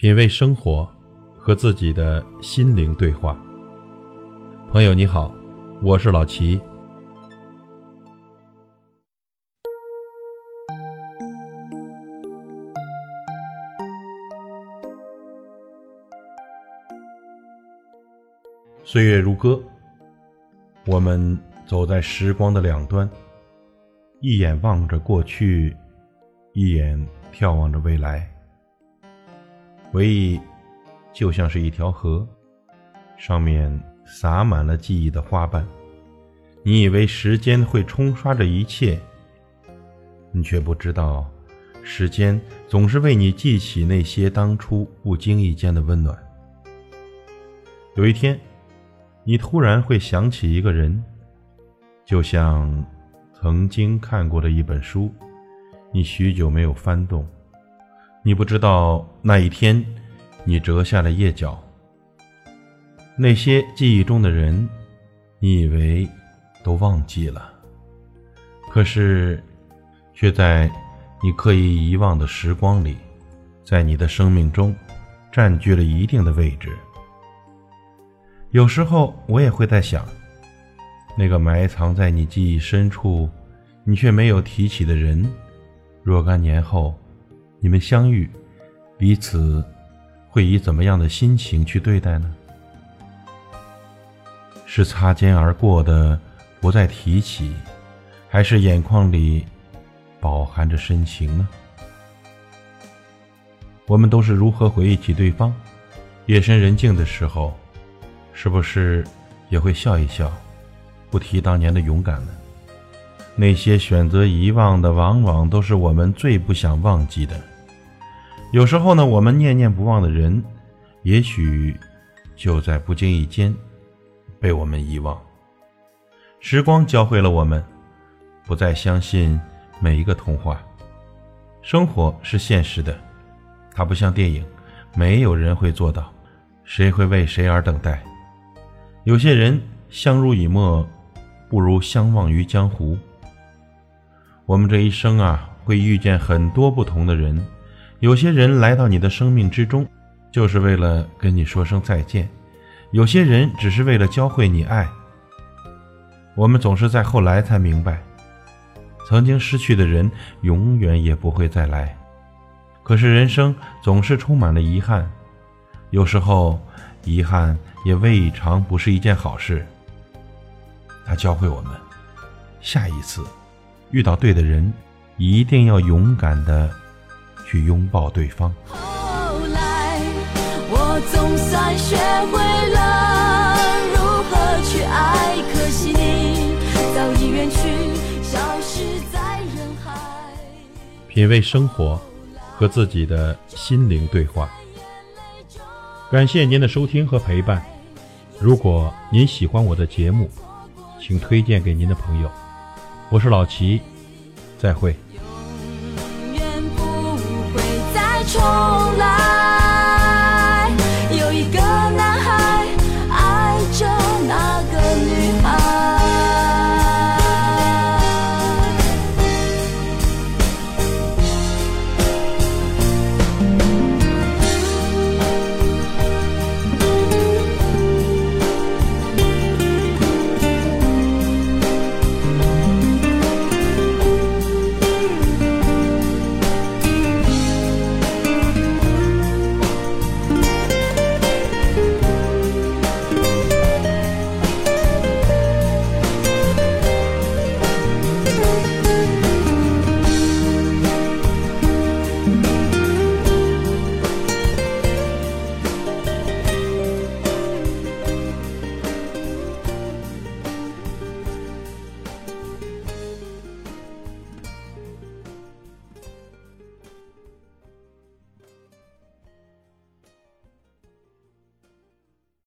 品味生活，和自己的心灵对话。朋友你好，我是老齐。岁月如歌，我们走在时光的两端，一眼望着过去，一眼眺望着未来。回忆就像是一条河，上面洒满了记忆的花瓣。你以为时间会冲刷着一切，你却不知道，时间总是为你记起那些当初不经意间的温暖。有一天，你突然会想起一个人，就像曾经看过的一本书，你许久没有翻动。你不知道那一天，你折下了页角。那些记忆中的人，你以为都忘记了，可是，却在你刻意遗忘的时光里，在你的生命中占据了一定的位置。有时候，我也会在想，那个埋藏在你记忆深处，你却没有提起的人，若干年后。你们相遇，彼此会以怎么样的心情去对待呢？是擦肩而过的不再提起，还是眼眶里饱含着深情呢？我们都是如何回忆起对方？夜深人静的时候，是不是也会笑一笑，不提当年的勇敢呢？那些选择遗忘的，往往都是我们最不想忘记的。有时候呢，我们念念不忘的人，也许就在不经意间被我们遗忘。时光教会了我们，不再相信每一个童话。生活是现实的，它不像电影，没有人会做到，谁会为谁而等待？有些人相濡以沫，不如相忘于江湖。我们这一生啊，会遇见很多不同的人。有些人来到你的生命之中，就是为了跟你说声再见；有些人只是为了教会你爱。我们总是在后来才明白，曾经失去的人永远也不会再来。可是人生总是充满了遗憾，有时候遗憾也未尝不是一件好事。它教会我们，下一次遇到对的人，一定要勇敢的。去拥抱对方。后来，我总算学会了如何去爱，可惜你早已远去，消失在人海。品味生活，和自己的心灵对话。感谢您的收听和陪伴。如果您喜欢我的节目，请推荐给您的朋友。我是老齐，再会。重来。